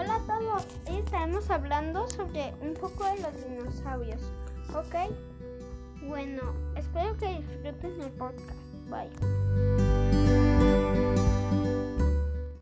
Hola a todos Hoy estaremos hablando sobre un poco de los dinosaurios. ¿Ok? Bueno, espero que disfruten el podcast. Bye.